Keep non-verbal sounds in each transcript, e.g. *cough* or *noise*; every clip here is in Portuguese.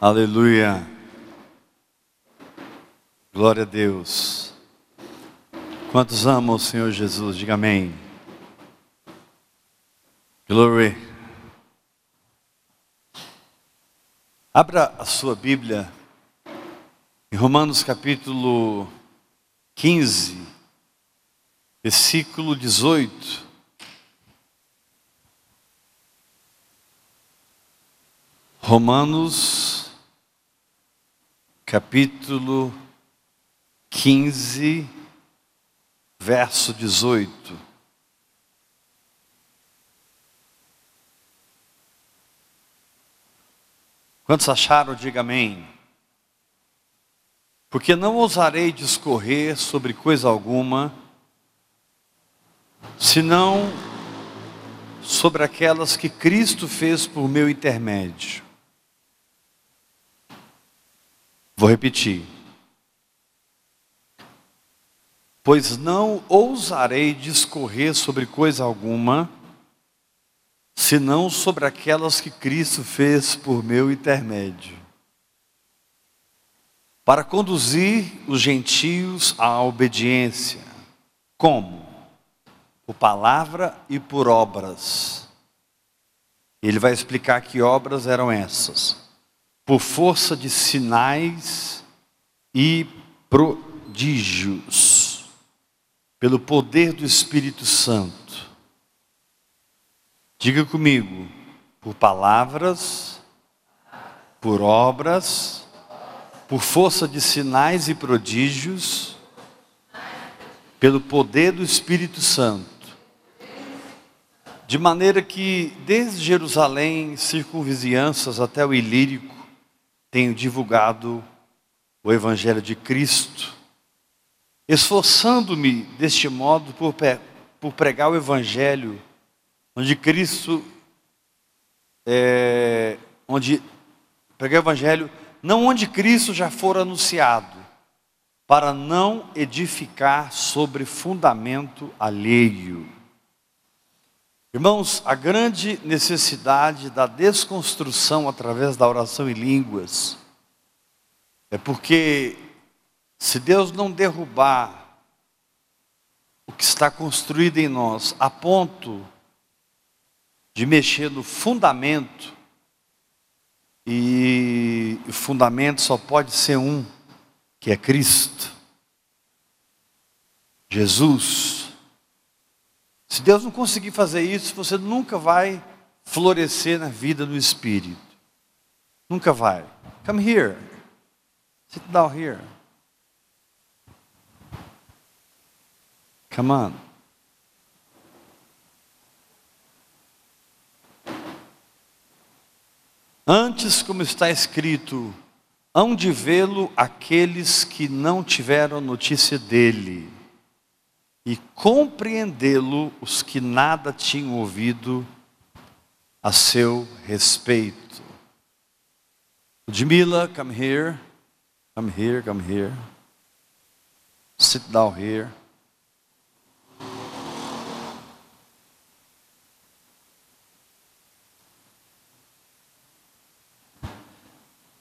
Aleluia. Glória a Deus. Quantos amam o Senhor Jesus? Diga amém. Glory. Abra a sua Bíblia em Romanos capítulo 15, versículo 18. Romanos capítulo 15, verso 18. Quantos acharam, diga amém. Porque não ousarei discorrer sobre coisa alguma, senão sobre aquelas que Cristo fez por meu intermédio. Vou repetir. Pois não ousarei discorrer sobre coisa alguma, senão sobre aquelas que Cristo fez por meu intermédio, para conduzir os gentios à obediência. Como? Por palavra e por obras. Ele vai explicar que obras eram essas: por força de sinais e prodígios, pelo poder do Espírito Santo Diga comigo, por palavras, por obras, por força de sinais e prodígios, pelo poder do Espírito Santo. De maneira que, desde Jerusalém, circunvizinhanças até o Ilírico, tenho divulgado o Evangelho de Cristo, esforçando-me deste modo por, por pregar o Evangelho onde Cristo, é, onde preguei o Evangelho, não onde Cristo já for anunciado, para não edificar sobre fundamento alheio. Irmãos, a grande necessidade da desconstrução através da oração em línguas é porque se Deus não derrubar o que está construído em nós a ponto de mexer no fundamento, e o fundamento só pode ser um, que é Cristo. Jesus. Se Deus não conseguir fazer isso, você nunca vai florescer na vida do Espírito. Nunca vai. Come here. Sit down here. Come on. Antes, como está escrito, hão de vê-lo aqueles que não tiveram notícia dele, e compreendê-lo os que nada tinham ouvido a seu respeito. Ludmila, come here, come here, come here. Sit down here.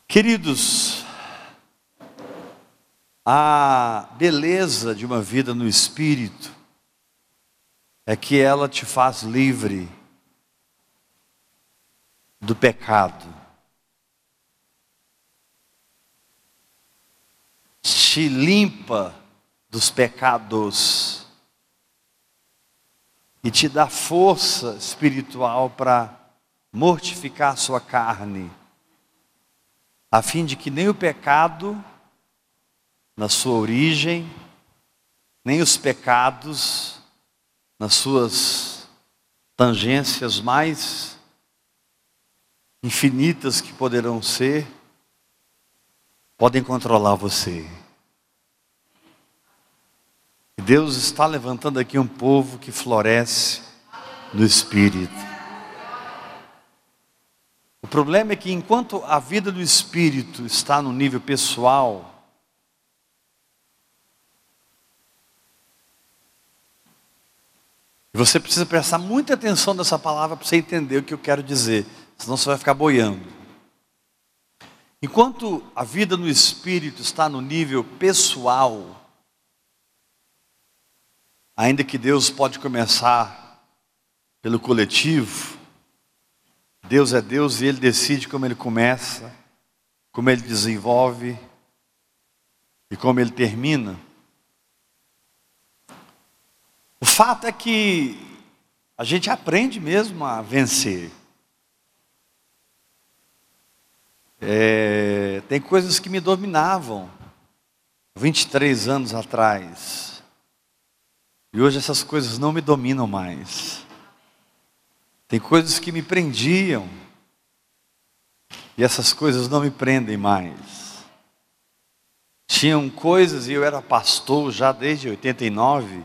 Queridos, a beleza de uma vida no Espírito é que ela te faz livre do pecado, te limpa dos pecados e te dá força espiritual para mortificar sua carne a fim de que nem o pecado, na sua origem, nem os pecados, nas suas tangências mais infinitas que poderão ser, podem controlar você. Deus está levantando aqui um povo que floresce no Espírito. O problema é que enquanto a vida do espírito está no nível pessoal, você precisa prestar muita atenção nessa palavra para você entender o que eu quero dizer, senão você vai ficar boiando. Enquanto a vida no espírito está no nível pessoal, ainda que Deus pode começar pelo coletivo, Deus é Deus e Ele decide como Ele começa, como Ele desenvolve e como Ele termina. O fato é que a gente aprende mesmo a vencer. É, tem coisas que me dominavam 23 anos atrás. E hoje essas coisas não me dominam mais. Tem coisas que me prendiam. E essas coisas não me prendem mais. Tinham coisas, e eu era pastor já desde 89,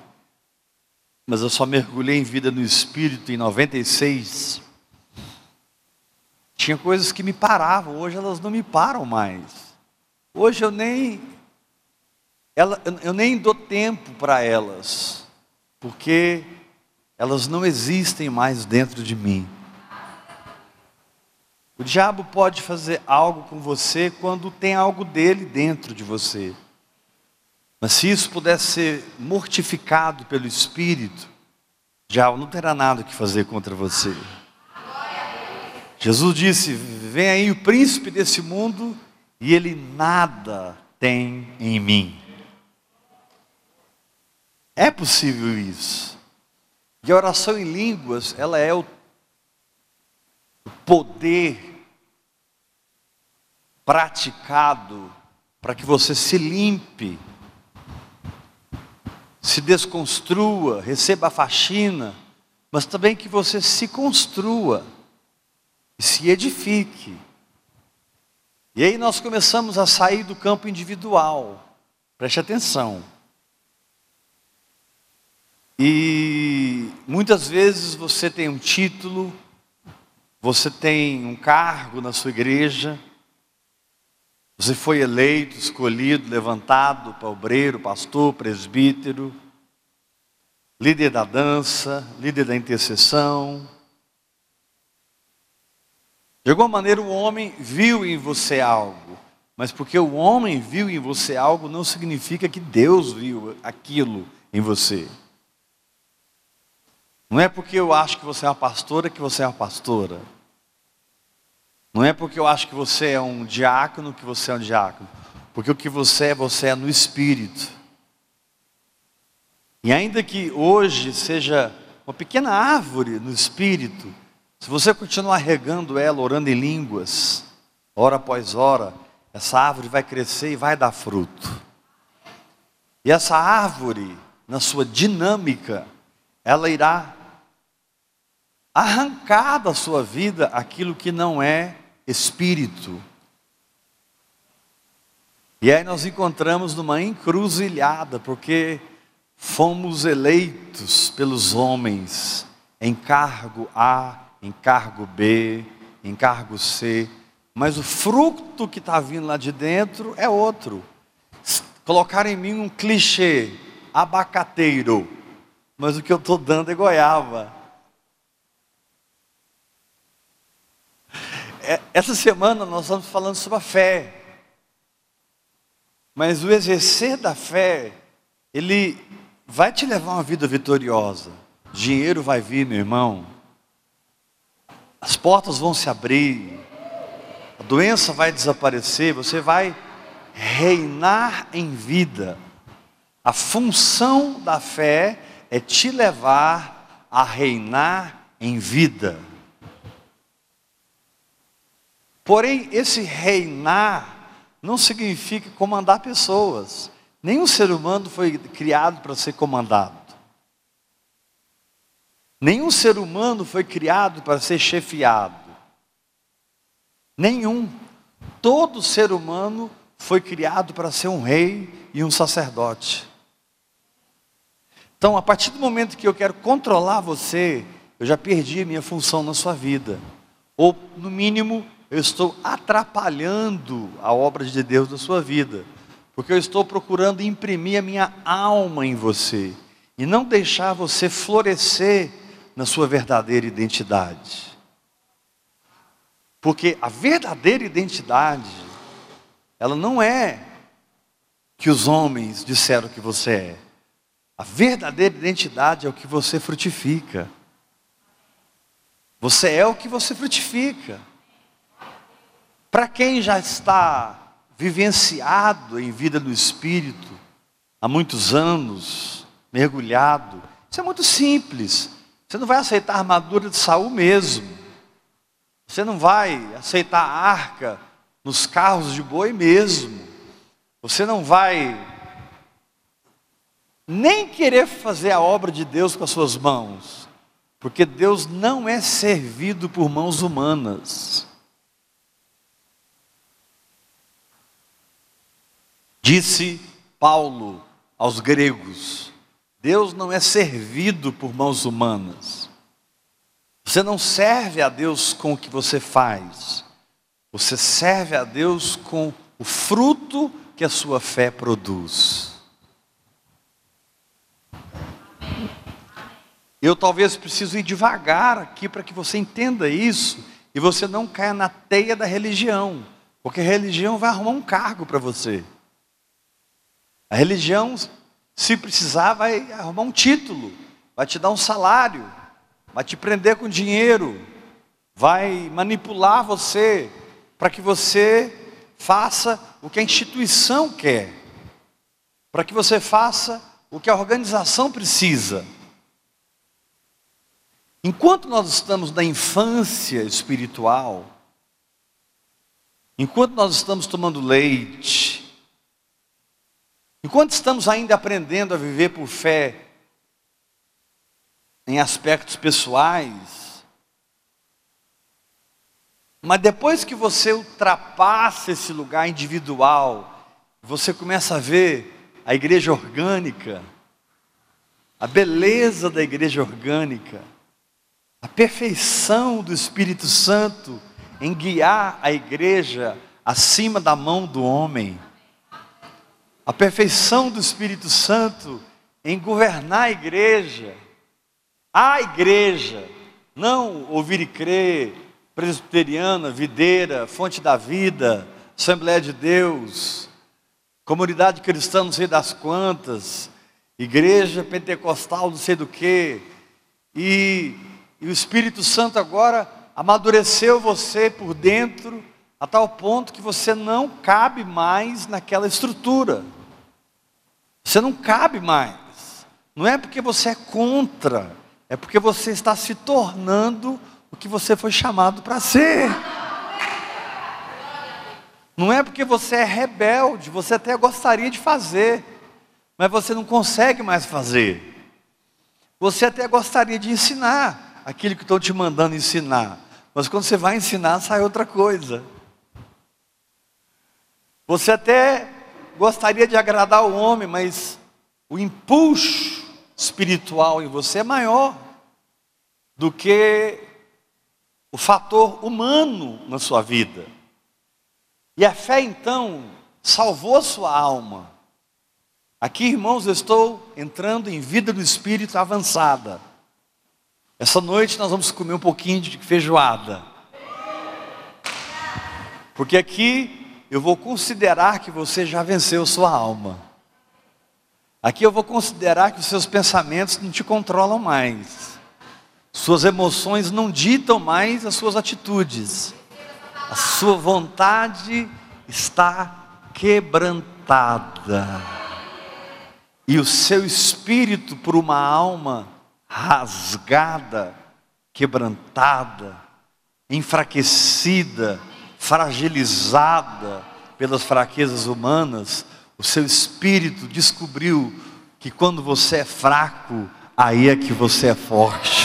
mas eu só mergulhei em vida no Espírito em 96. Tinha coisas que me paravam, hoje elas não me param mais. Hoje eu nem ela, eu nem dou tempo para elas, porque elas não existem mais dentro de mim. O diabo pode fazer algo com você quando tem algo dele dentro de você. Mas se isso pudesse ser mortificado pelo Espírito, já não terá nada que fazer contra você. Jesus disse: Vem aí o príncipe desse mundo e ele nada tem em mim. É possível isso. E a oração em línguas, ela é o poder praticado para que você se limpe, se desconstrua, receba a faxina, mas também que você se construa se edifique. E aí nós começamos a sair do campo individual. Preste atenção. E muitas vezes você tem um título, você tem um cargo na sua igreja, você foi eleito, escolhido, levantado para obreiro, pastor, presbítero, líder da dança, líder da intercessão, de alguma maneira o homem viu em você algo, mas porque o homem viu em você algo não significa que Deus viu aquilo em você. Não é porque eu acho que você é uma pastora que você é uma pastora. Não é porque eu acho que você é um diácono que você é um diácono. Porque o que você é, você é no espírito. E ainda que hoje seja uma pequena árvore no espírito, se você continuar regando ela, orando em línguas, hora após hora, essa árvore vai crescer e vai dar fruto. E essa árvore, na sua dinâmica, ela irá arrancar da sua vida aquilo que não é espírito. E aí nós encontramos numa encruzilhada, porque fomos eleitos pelos homens em cargo A encargo B, encargo C, mas o fruto que está vindo lá de dentro é outro. Colocaram em mim um clichê, abacateiro, mas o que eu estou dando é goiaba. Essa semana nós estamos falando sobre a fé. Mas o exercer da fé, ele vai te levar a uma vida vitoriosa. Dinheiro vai vir, meu irmão. As portas vão se abrir, a doença vai desaparecer, você vai reinar em vida. A função da fé é te levar a reinar em vida. Porém, esse reinar não significa comandar pessoas. Nenhum ser humano foi criado para ser comandado. Nenhum ser humano foi criado para ser chefiado. Nenhum. Todo ser humano foi criado para ser um rei e um sacerdote. Então, a partir do momento que eu quero controlar você, eu já perdi a minha função na sua vida. Ou, no mínimo, eu estou atrapalhando a obra de Deus na sua vida. Porque eu estou procurando imprimir a minha alma em você. E não deixar você florescer na sua verdadeira identidade. Porque a verdadeira identidade ela não é que os homens disseram que você é. A verdadeira identidade é o que você frutifica. Você é o que você frutifica. Para quem já está vivenciado em vida do Espírito, há muitos anos, mergulhado, isso é muito simples. Você não vai aceitar a armadura de Saul mesmo. Você não vai aceitar a arca nos carros de boi mesmo. Você não vai nem querer fazer a obra de Deus com as suas mãos, porque Deus não é servido por mãos humanas. Disse Paulo aos gregos: Deus não é servido por mãos humanas. Você não serve a Deus com o que você faz, você serve a Deus com o fruto que a sua fé produz. Eu talvez preciso ir devagar aqui para que você entenda isso e você não caia na teia da religião, porque a religião vai arrumar um cargo para você. A religião, se precisar, vai arrumar um título, vai te dar um salário, vai te prender com dinheiro, vai manipular você para que você faça o que a instituição quer, para que você faça o que a organização precisa. Enquanto nós estamos na infância espiritual, enquanto nós estamos tomando leite, enquanto estamos ainda aprendendo a viver por fé em aspectos pessoais, mas depois que você ultrapassa esse lugar individual, você começa a ver a igreja orgânica, a beleza da igreja orgânica, a perfeição do Espírito Santo em guiar a igreja acima da mão do homem, a perfeição do Espírito Santo em governar a igreja, a igreja, não ouvir e crer, presbiteriana, videira, fonte da vida, Assembleia de Deus, comunidade cristã não sei das quantas, igreja pentecostal não sei do que, e, e o Espírito Santo agora amadureceu você por dentro, a tal ponto que você não cabe mais naquela estrutura. Você não cabe mais. Não é porque você é contra, é porque você está se tornando o que você foi chamado para ser. Não é porque você é rebelde, você até gostaria de fazer, mas você não consegue mais fazer. Você até gostaria de ensinar aquilo que estou te mandando ensinar, mas quando você vai ensinar, sai outra coisa. Você até gostaria de agradar o homem, mas o impulso espiritual em você é maior do que o fator humano na sua vida. E a fé então salvou sua alma. Aqui, irmãos, eu estou entrando em vida do espírito avançada. Essa noite nós vamos comer um pouquinho de feijoada. Porque aqui eu vou considerar que você já venceu sua alma. Aqui eu vou considerar que os seus pensamentos não te controlam mais. Suas emoções não ditam mais as suas atitudes. A sua vontade está quebrantada. E o seu espírito por uma alma rasgada, quebrantada, enfraquecida, fragilizada pelas fraquezas humanas, o seu espírito descobriu que quando você é fraco, aí é que você é forte.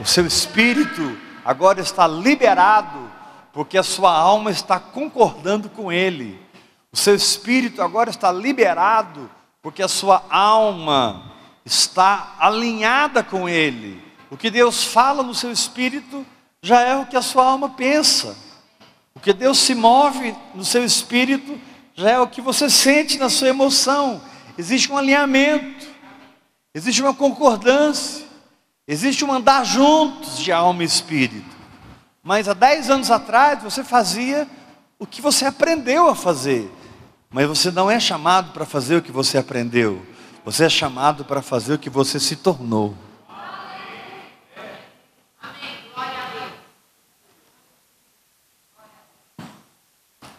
O seu espírito agora está liberado, porque a sua alma está concordando com ele. O seu espírito agora está liberado, porque a sua alma está alinhada com ele. O que Deus fala no seu espírito já é o que a sua alma pensa. O que Deus se move no seu espírito já é o que você sente na sua emoção. Existe um alinhamento, existe uma concordância. Existe um andar juntos de alma e espírito. Mas há dez anos atrás você fazia o que você aprendeu a fazer. Mas você não é chamado para fazer o que você aprendeu. Você é chamado para fazer o que você se tornou.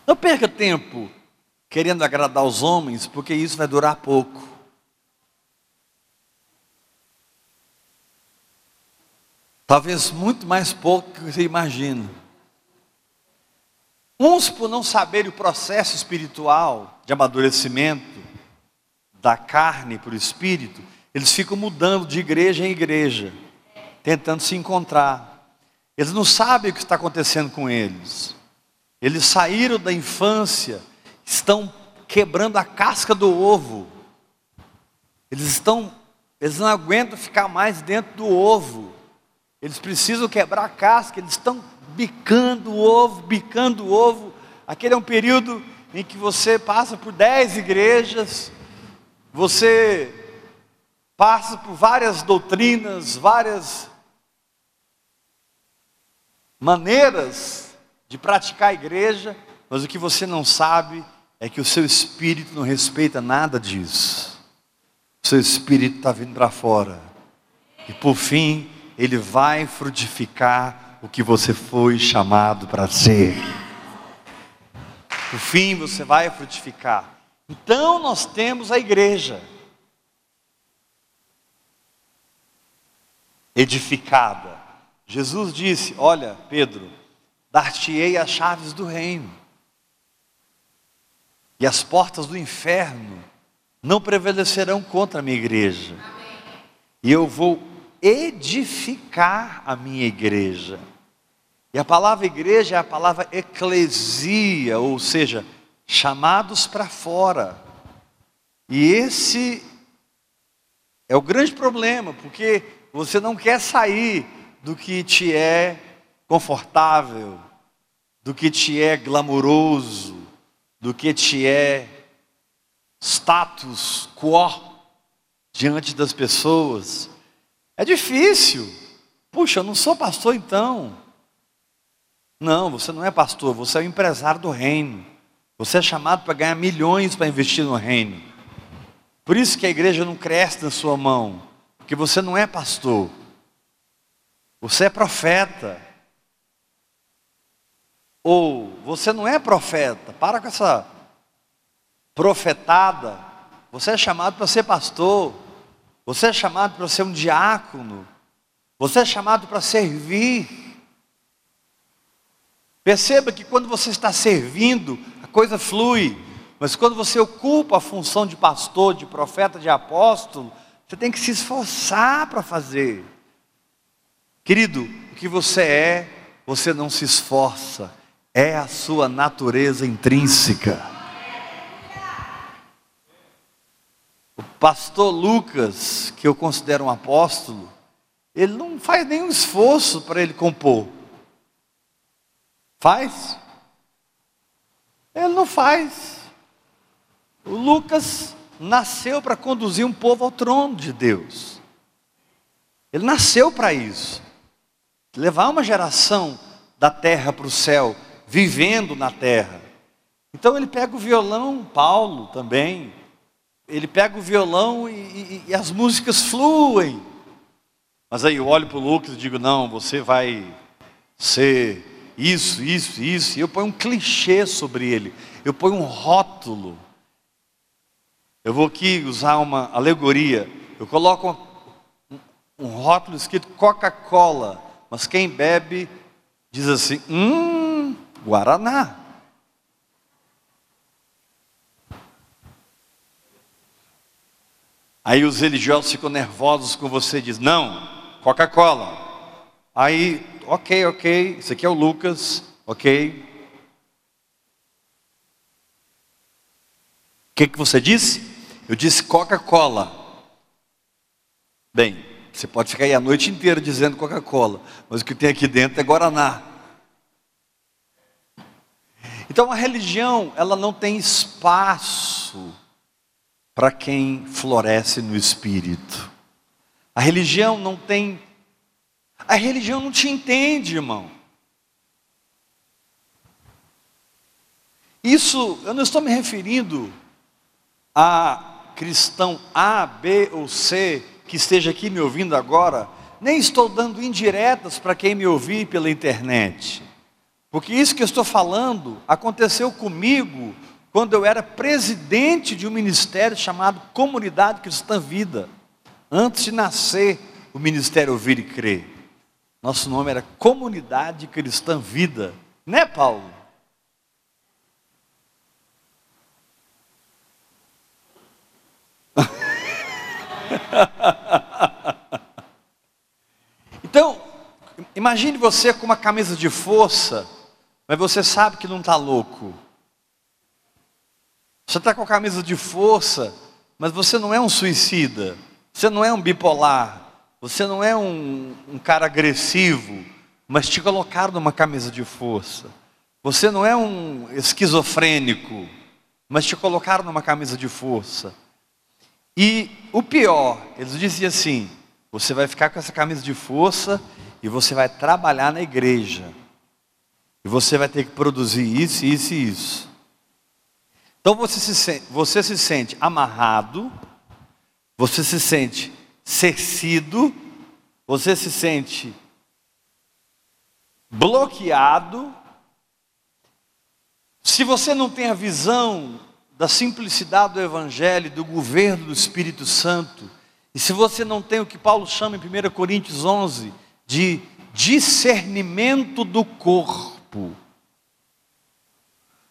Não perca tempo querendo agradar os homens, porque isso vai durar pouco. Talvez muito mais pouco que você imagina. Uns, por não saberem o processo espiritual de amadurecimento da carne para o espírito, eles ficam mudando de igreja em igreja, tentando se encontrar. Eles não sabem o que está acontecendo com eles. Eles saíram da infância, estão quebrando a casca do ovo. Eles estão, eles não aguentam ficar mais dentro do ovo. Eles precisam quebrar a casca, eles estão bicando o ovo, bicando o ovo. Aquele é um período em que você passa por dez igrejas, você passa por várias doutrinas, várias maneiras de praticar a igreja, mas o que você não sabe é que o seu espírito não respeita nada disso. O seu espírito está vindo para fora. E por fim, ele vai frutificar o que você foi chamado para ser. Por fim, você vai frutificar. Então nós temos a igreja edificada. Jesus disse: Olha, Pedro, dar-te-ei as chaves do reino, e as portas do inferno não prevalecerão contra a minha igreja, e eu vou edificar a minha igreja. E a palavra igreja é a palavra eclesia, ou seja, chamados para fora. E esse é o grande problema, porque você não quer sair do que te é confortável, do que te é glamouroso, do que te é status quo diante das pessoas. É difícil. Puxa, eu não sou pastor então. Não, você não é pastor, você é o empresário do reino. Você é chamado para ganhar milhões para investir no reino. Por isso que a igreja não cresce na sua mão, porque você não é pastor. Você é profeta. Ou você não é profeta, para com essa profetada. Você é chamado para ser pastor. Você é chamado para ser um diácono. Você é chamado para servir. Perceba que quando você está servindo, a coisa flui. Mas quando você ocupa a função de pastor, de profeta, de apóstolo, você tem que se esforçar para fazer. Querido, o que você é, você não se esforça, é a sua natureza intrínseca. O pastor Lucas, que eu considero um apóstolo, ele não faz nenhum esforço para ele compor. Faz? Ele não faz. O Lucas nasceu para conduzir um povo ao trono de Deus. Ele nasceu para isso. Levar uma geração da terra para o céu vivendo na terra. Então ele pega o violão, Paulo também, ele pega o violão e, e, e as músicas fluem. Mas aí eu olho para o Lucas e digo: não, você vai ser isso, isso, isso. E eu ponho um clichê sobre ele, eu ponho um rótulo. Eu vou aqui usar uma alegoria. Eu coloco um, um rótulo escrito Coca-Cola, mas quem bebe diz assim: hum, Guaraná. Aí os religiosos ficam nervosos com você e dizem, não, Coca-Cola. Aí, ok, ok, esse aqui é o Lucas, ok. O que, que você disse? Eu disse Coca-Cola. Bem, você pode ficar aí a noite inteira dizendo Coca-Cola, mas o que tem aqui dentro é Guaraná. Então a religião, ela não tem espaço para quem floresce no espírito. A religião não tem A religião não te entende, irmão. Isso, eu não estou me referindo a cristão A, B ou C que esteja aqui me ouvindo agora, nem estou dando indiretas para quem me ouvir pela internet. Porque isso que eu estou falando aconteceu comigo quando eu era presidente de um ministério chamado Comunidade Cristã Vida, antes de nascer o Ministério Ouvir e Crer. Nosso nome era Comunidade Cristã Vida, né, Paulo? *laughs* então, imagine você com uma camisa de força, mas você sabe que não está louco. Você está com a camisa de força, mas você não é um suicida, você não é um bipolar, você não é um, um cara agressivo, mas te colocaram numa camisa de força. Você não é um esquizofrênico, mas te colocaram numa camisa de força. E o pior, eles diziam assim: você vai ficar com essa camisa de força e você vai trabalhar na igreja. E você vai ter que produzir isso, isso e isso. Então você se sente, você se sente amarrado, você se sente cercido, você se sente bloqueado. Se você não tem a visão da simplicidade do Evangelho, do governo do Espírito Santo, e se você não tem o que Paulo chama em 1 Coríntios 11 de discernimento do corpo,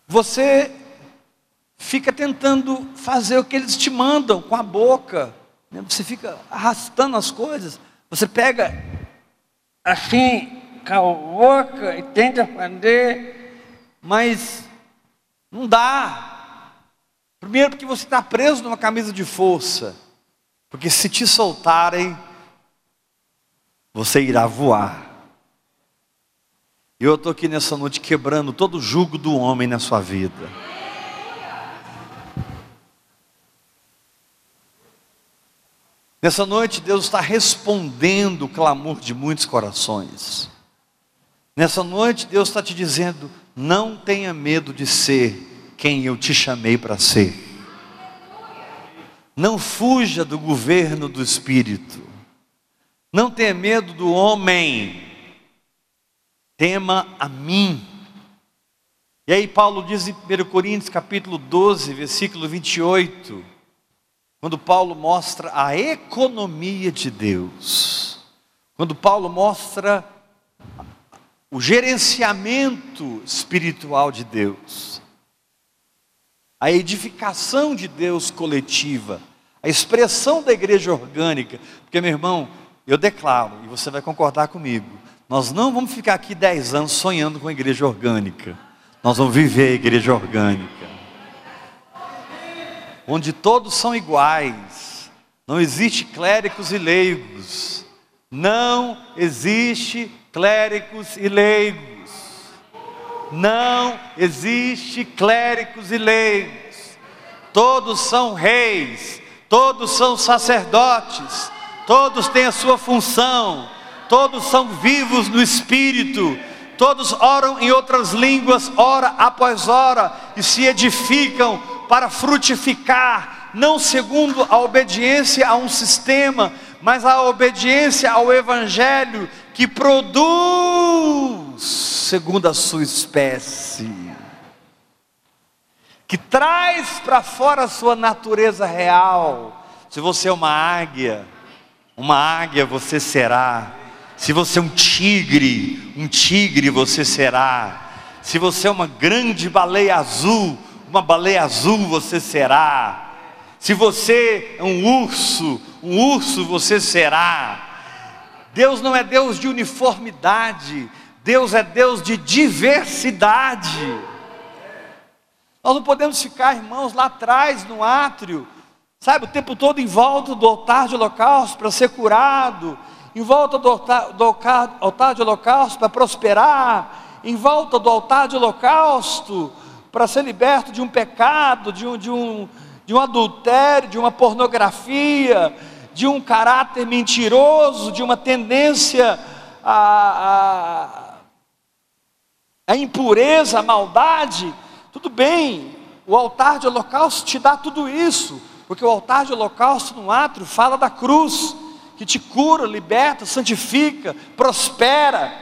você fica tentando fazer o que eles te mandam com a boca, né? você fica arrastando as coisas, você pega assim com a boca e tenta fazer, mas não dá. Primeiro, porque você está preso numa camisa de força, porque se te soltarem, você irá voar. E eu estou aqui nessa noite quebrando todo o jugo do homem na sua vida. Nessa noite, Deus está respondendo o clamor de muitos corações. Nessa noite, Deus está te dizendo: não tenha medo de ser quem eu te chamei para ser. Não fuja do governo do Espírito. Não tenha medo do homem. Tema a mim. E aí Paulo diz em 1 Coríntios capítulo 12, versículo 28, quando Paulo mostra a economia de Deus, quando Paulo mostra o gerenciamento espiritual de Deus, a edificação de Deus coletiva, a expressão da igreja orgânica, porque meu irmão, eu declaro, e você vai concordar comigo, nós não vamos ficar aqui dez anos sonhando com a igreja orgânica, nós vamos viver a igreja orgânica. Onde todos são iguais, não existe clérigos e leigos, não existe clérigos e leigos, não existe clérigos e leigos, todos são reis, todos são sacerdotes, todos têm a sua função, todos são vivos no Espírito, todos oram em outras línguas, hora após hora, e se edificam para frutificar, não segundo a obediência a um sistema, mas a obediência ao Evangelho que produz segundo a sua espécie, que traz para fora a sua natureza real. Se você é uma águia, uma águia você será. Se você é um tigre, um tigre você será. Se você é uma grande baleia azul, uma baleia azul você será. Se você é um urso, um urso você será. Deus não é Deus de uniformidade, Deus é Deus de diversidade. Nós não podemos ficar, irmãos, lá atrás no átrio, sabe, o tempo todo em volta do altar de holocausto para ser curado, em volta do altar, do altar de holocausto para prosperar, em volta do altar de holocausto para ser liberto de um pecado, de um, de, um, de um adultério, de uma pornografia, de um caráter mentiroso, de uma tendência à, à, à impureza, à maldade, Tudo bem, o altar de holocausto te dá tudo isso, porque o altar de holocausto no átrio fala da cruz, que te cura, liberta, santifica, prospera.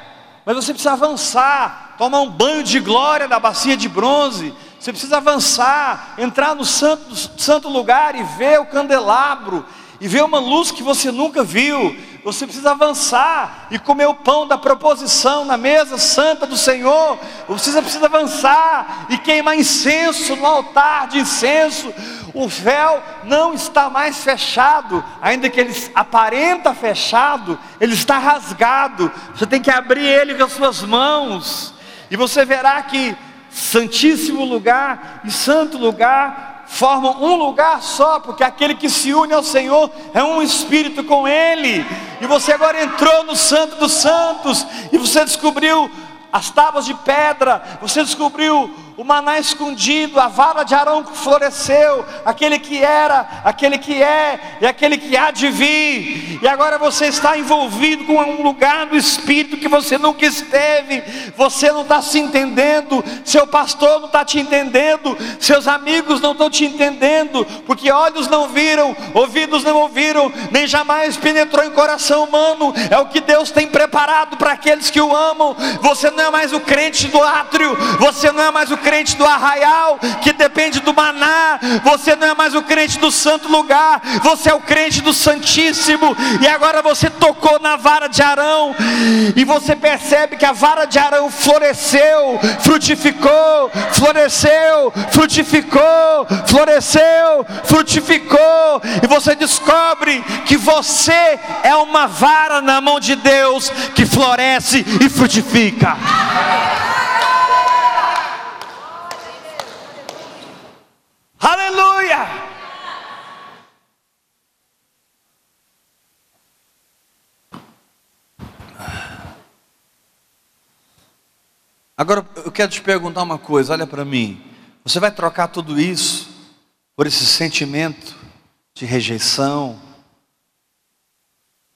Mas você precisa avançar, tomar um banho de glória na bacia de bronze. Você precisa avançar, entrar no santo, santo lugar e ver o candelabro, e ver uma luz que você nunca viu, você precisa avançar e comer o pão da proposição na mesa santa do Senhor. Você precisa avançar e queimar incenso no altar de incenso. O véu não está mais fechado, ainda que ele aparenta fechado, ele está rasgado. Você tem que abrir ele com as suas mãos. E você verá que santíssimo lugar e santo lugar formam um lugar só, porque aquele que se une ao Senhor é um espírito com Ele. E você agora entrou no Santo dos Santos, e você descobriu as tábuas de pedra, você descobriu o maná escondido, a vara de Arão que floresceu, aquele que era, aquele que é e aquele que há de vir. E agora você está envolvido com um lugar do Espírito que você nunca esteve. Você não está se entendendo, seu pastor não está te entendendo, seus amigos não estão te entendendo, porque olhos não viram, ouvidos não ouviram, nem jamais penetrou em coração humano. É o que Deus tem preparado para aqueles que o amam. Você não é mais o crente do átrio, você não é mais o crente crente do arraial, que depende do maná, você não é mais o crente do santo lugar, você é o crente do Santíssimo, e agora você tocou na vara de Arão, e você percebe que a vara de Arão floresceu, frutificou, floresceu, frutificou, floresceu, frutificou, e você descobre que você é uma vara na mão de Deus que floresce e frutifica. Aleluia! Agora eu quero te perguntar uma coisa, olha para mim. Você vai trocar tudo isso por esse sentimento de rejeição,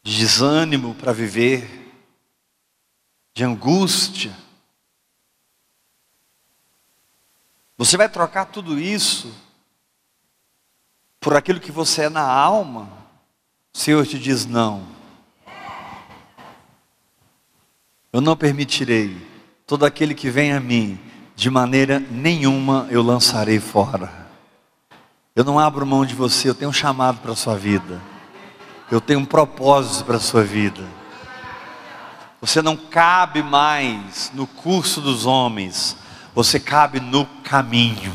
de desânimo para viver, de angústia? Você vai trocar tudo isso por aquilo que você é na alma? O Senhor te diz não. Eu não permitirei. Todo aquele que vem a mim, de maneira nenhuma eu lançarei fora. Eu não abro mão de você, eu tenho um chamado para a sua vida. Eu tenho um propósito para a sua vida. Você não cabe mais no curso dos homens você cabe no caminho.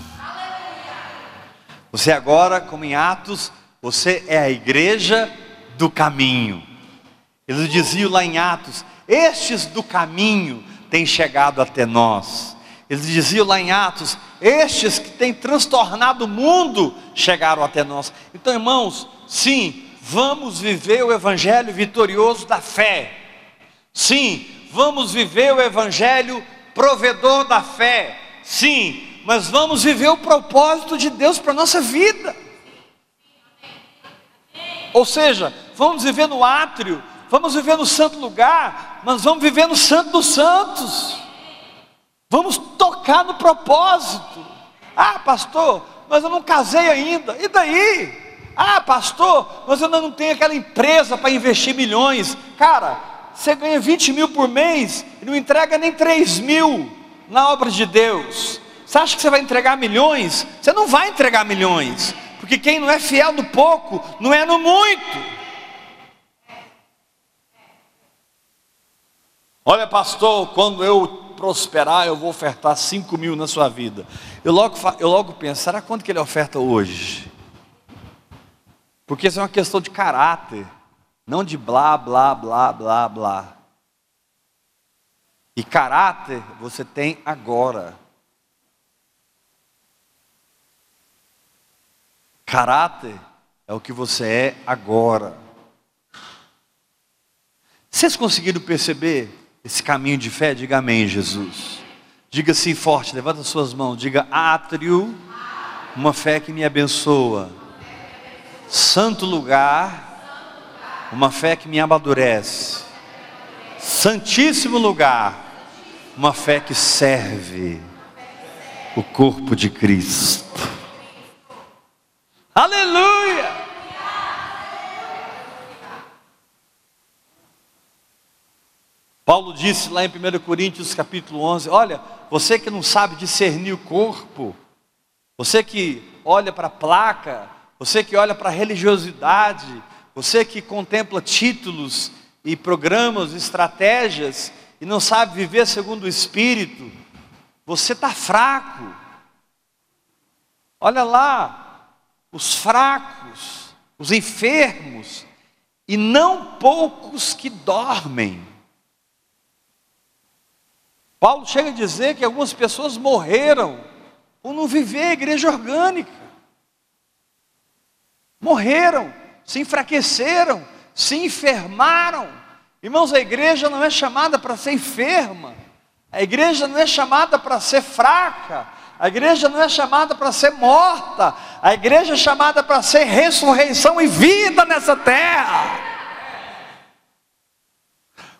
Você agora, como em Atos, você é a igreja do caminho. Eles diziam lá em Atos: Estes do caminho têm chegado até nós. Eles diziam lá em Atos: Estes que têm transtornado o mundo chegaram até nós. Então, irmãos, sim, vamos viver o evangelho vitorioso da fé. Sim, vamos viver o evangelho provedor da fé, sim, mas vamos viver o propósito de Deus para a nossa vida. Ou seja, vamos viver no átrio, vamos viver no santo lugar, mas vamos viver no santo dos santos. Vamos tocar no propósito. Ah, pastor, mas eu não casei ainda. E daí? Ah, pastor, mas eu não tenho aquela empresa para investir milhões. Cara, você ganha 20 mil por mês e não entrega nem 3 mil na obra de Deus. Você acha que você vai entregar milhões? Você não vai entregar milhões, porque quem não é fiel no pouco, não é no muito. Olha, pastor, quando eu prosperar, eu vou ofertar 5 mil na sua vida. Eu logo, eu logo penso, será quanto que ele oferta hoje? Porque isso é uma questão de caráter não de blá, blá, blá, blá, blá. E caráter você tem agora. Caráter é o que você é agora. Vocês conseguiram perceber esse caminho de fé? Diga amém, Jesus. Diga assim forte, levanta suas mãos. Diga átrio, uma fé que me abençoa. Santo lugar uma fé que me amadurece. Santíssimo lugar, uma fé que serve. o corpo de Cristo. Aleluia! Paulo disse lá em 1 Coríntios capítulo 11: Olha, você que não sabe discernir o corpo, você que olha para a placa, você que olha para a religiosidade, você que contempla títulos e programas, estratégias e não sabe viver segundo o Espírito, você está fraco. Olha lá, os fracos, os enfermos, e não poucos que dormem. Paulo chega a dizer que algumas pessoas morreram por não viver a igreja orgânica. Morreram, se enfraqueceram, se enfermaram. Irmãos, a igreja não é chamada para ser enferma, a igreja não é chamada para ser fraca, a igreja não é chamada para ser morta, a igreja é chamada para ser ressurreição e vida nessa terra.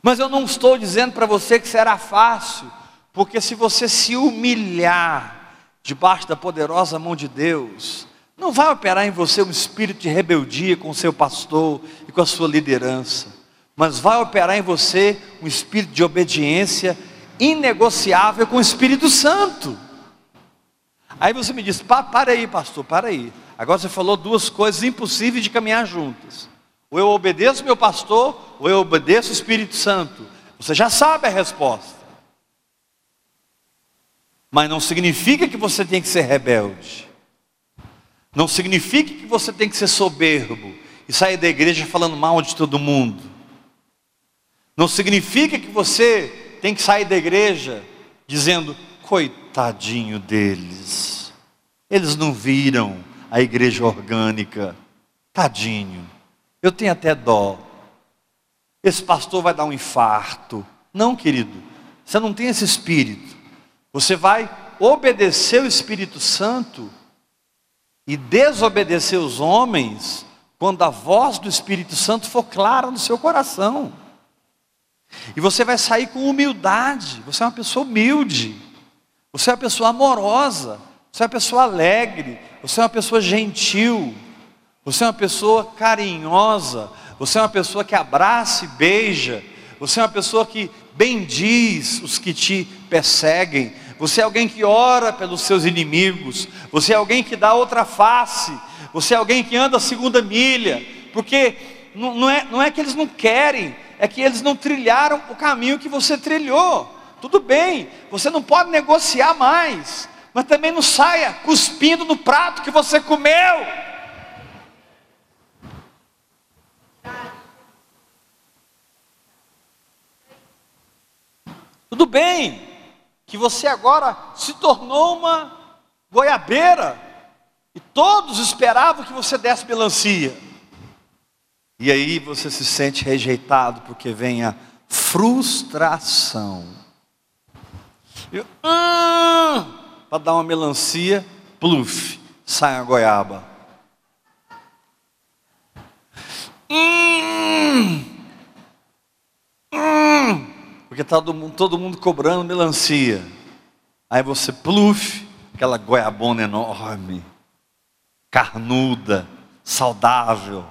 Mas eu não estou dizendo para você que será fácil, porque se você se humilhar debaixo da poderosa mão de Deus, não vai operar em você um espírito de rebeldia com o seu pastor e com a sua liderança, mas vai operar em você um espírito de obediência inegociável com o Espírito Santo. Aí você me diz: para aí, pastor, para aí. Agora você falou duas coisas impossíveis de caminhar juntas. Ou eu obedeço meu pastor, ou eu obedeço o Espírito Santo. Você já sabe a resposta. Mas não significa que você tem que ser rebelde. Não significa que você tem que ser soberbo e sair da igreja falando mal de todo mundo. Não significa que você tem que sair da igreja dizendo, coitadinho deles. Eles não viram a igreja orgânica. Tadinho. Eu tenho até dó. Esse pastor vai dar um infarto. Não, querido, você não tem esse espírito. Você vai obedecer o Espírito Santo e desobedecer os homens quando a voz do Espírito Santo for clara no seu coração. E você vai sair com humildade. Você é uma pessoa humilde. Você é uma pessoa amorosa. Você é uma pessoa alegre. Você é uma pessoa gentil. Você é uma pessoa carinhosa, você é uma pessoa que abraça e beija, você é uma pessoa que bendiz os que te perseguem, você é alguém que ora pelos seus inimigos, você é alguém que dá outra face, você é alguém que anda a segunda milha, porque não, é, não é que eles não querem, é que eles não trilharam o caminho que você trilhou. Tudo bem, você não pode negociar mais, mas também não saia cuspindo no prato que você comeu. Tudo bem que você agora se tornou uma goiabeira e todos esperavam que você desse melancia. E aí você se sente rejeitado porque vem a frustração. Ah, Para dar uma melancia, pluf, sai a goiaba. Hum, hum, porque está todo mundo, todo mundo cobrando melancia. Aí você, pluf, aquela goiabona enorme, carnuda, saudável.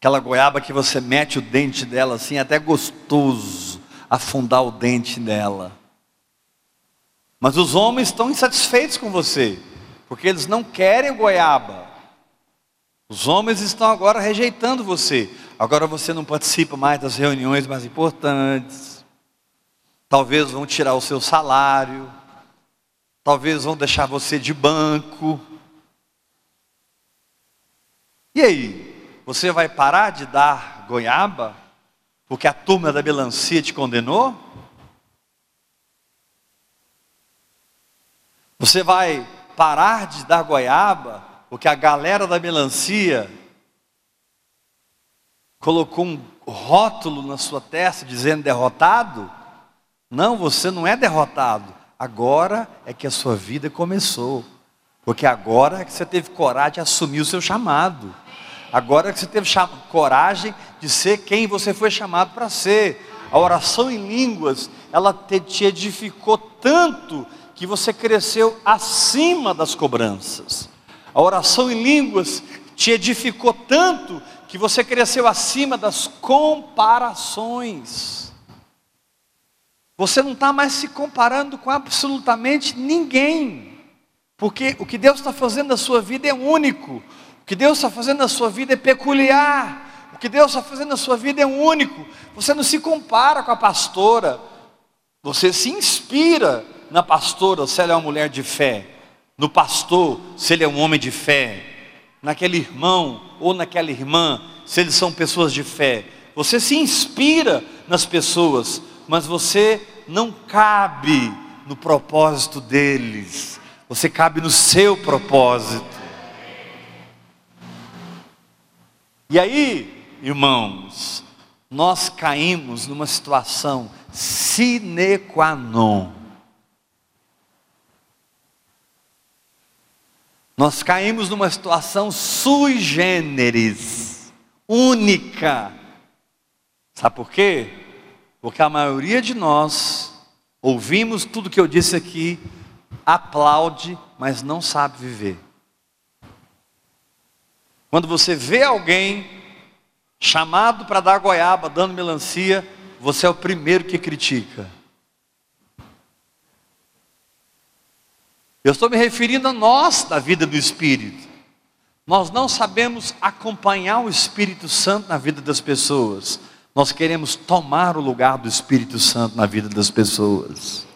Aquela goiaba que você mete o dente dela assim, é até gostoso afundar o dente nela. Mas os homens estão insatisfeitos com você, porque eles não querem goiaba. Os homens estão agora rejeitando você. Agora você não participa mais das reuniões mais importantes. Talvez vão tirar o seu salário. Talvez vão deixar você de banco. E aí? Você vai parar de dar goiaba? Porque a turma da melancia te condenou? Você vai parar de dar goiaba porque a galera da melancia colocou um rótulo na sua testa dizendo derrotado? Não, você não é derrotado. Agora é que a sua vida começou. Porque agora é que você teve coragem de assumir o seu chamado. Agora é que você teve coragem de ser quem você foi chamado para ser. A oração em línguas, ela te, te edificou tanto que você cresceu acima das cobranças. A oração em línguas te edificou tanto que você cresceu acima das comparações. Você não está mais se comparando com absolutamente ninguém, porque o que Deus está fazendo na sua vida é único, o que Deus está fazendo na sua vida é peculiar, o que Deus está fazendo na sua vida é único. Você não se compara com a pastora, você se inspira na pastora se ela é uma mulher de fé, no pastor se ele é um homem de fé, naquele irmão ou naquela irmã se eles são pessoas de fé. Você se inspira nas pessoas, mas você não cabe no propósito deles, você cabe no seu propósito. E aí, irmãos, nós caímos numa situação sine qua non. Nós caímos numa situação sui generis, única. Sabe por quê? Porque a maioria de nós ouvimos tudo que eu disse aqui, aplaude, mas não sabe viver. Quando você vê alguém chamado para dar goiaba, dando melancia, você é o primeiro que critica. Eu estou me referindo a nós da vida do Espírito. Nós não sabemos acompanhar o Espírito Santo na vida das pessoas. Nós queremos tomar o lugar do Espírito Santo na vida das pessoas.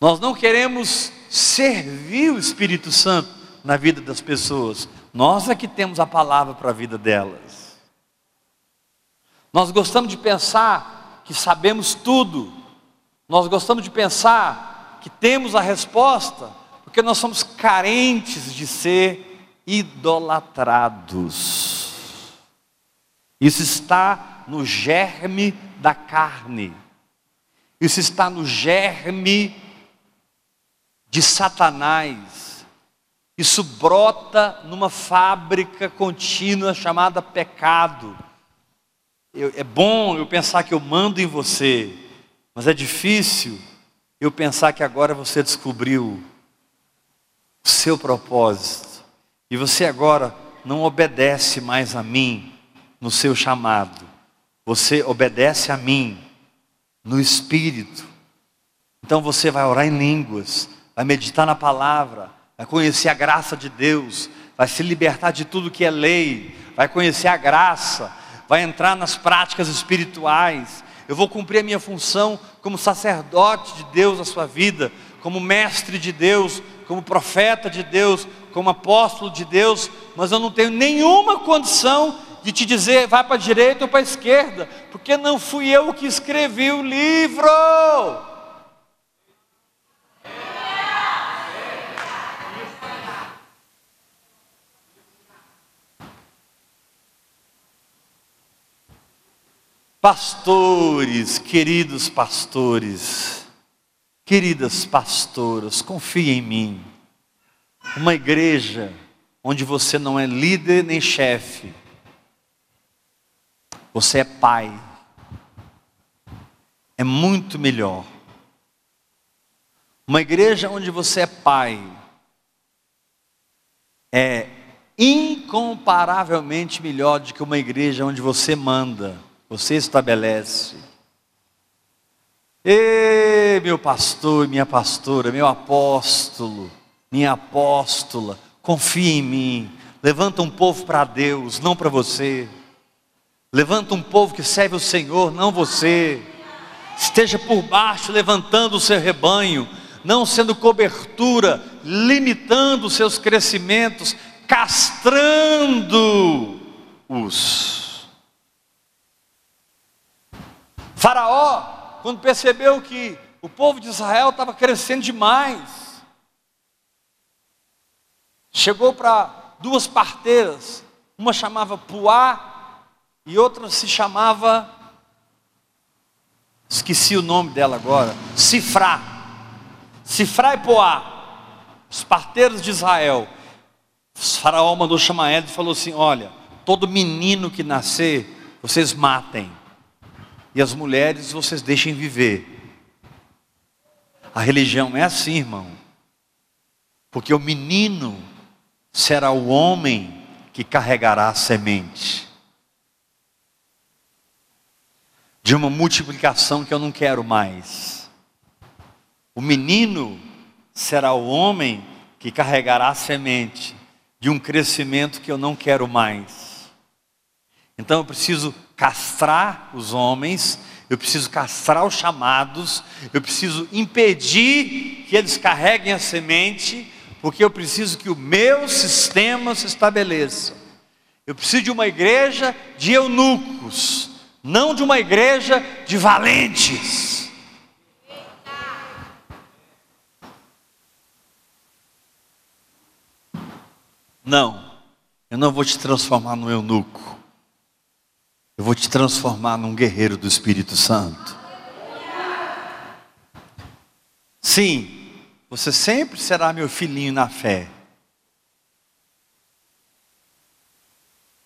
Nós não queremos servir o Espírito Santo na vida das pessoas. Nós é que temos a palavra para a vida delas. Nós gostamos de pensar que sabemos tudo, nós gostamos de pensar que temos a resposta, porque nós somos carentes de ser idolatrados. Isso está no germe da carne, isso está no germe de Satanás, isso brota numa fábrica contínua chamada pecado. Eu, é bom eu pensar que eu mando em você, mas é difícil eu pensar que agora você descobriu o seu propósito e você agora não obedece mais a mim no seu chamado, você obedece a mim no espírito. Então você vai orar em línguas, vai meditar na palavra, vai conhecer a graça de Deus, vai se libertar de tudo que é lei, vai conhecer a graça, vai entrar nas práticas espirituais, eu vou cumprir a minha função como sacerdote de Deus na sua vida, como mestre de Deus, como profeta de Deus, como apóstolo de Deus, mas eu não tenho nenhuma condição de te dizer vai para a direita ou para a esquerda, porque não fui eu que escrevi o livro. Pastores, queridos pastores, queridas pastoras, confie em mim. Uma igreja onde você não é líder nem chefe, você é pai, é muito melhor. Uma igreja onde você é pai é incomparavelmente melhor do que uma igreja onde você manda você estabelece. Ei, meu pastor, minha pastora, meu apóstolo, minha apóstola, confia em mim. Levanta um povo para Deus, não para você. Levanta um povo que serve o Senhor, não você. Esteja por baixo, levantando o seu rebanho, não sendo cobertura, limitando os seus crescimentos, castrando-os. Faraó, quando percebeu que o povo de Israel estava crescendo demais, chegou para duas parteiras, uma chamava Puá e outra se chamava, esqueci o nome dela agora, Cifrá. Cifrá e Puá, os parteiros de Israel. Faraó mandou chamar ela e falou assim: Olha, todo menino que nascer, vocês matem e as mulheres vocês deixem viver. A religião é assim, irmão. Porque o menino será o homem que carregará a semente de uma multiplicação que eu não quero mais. O menino será o homem que carregará a semente de um crescimento que eu não quero mais. Então eu preciso castrar os homens, eu preciso castrar os chamados, eu preciso impedir que eles carreguem a semente, porque eu preciso que o meu sistema se estabeleça. Eu preciso de uma igreja de eunucos, não de uma igreja de valentes. Não, eu não vou te transformar num eunuco. Eu vou te transformar num guerreiro do Espírito Santo. Sim, você sempre será meu filhinho na fé.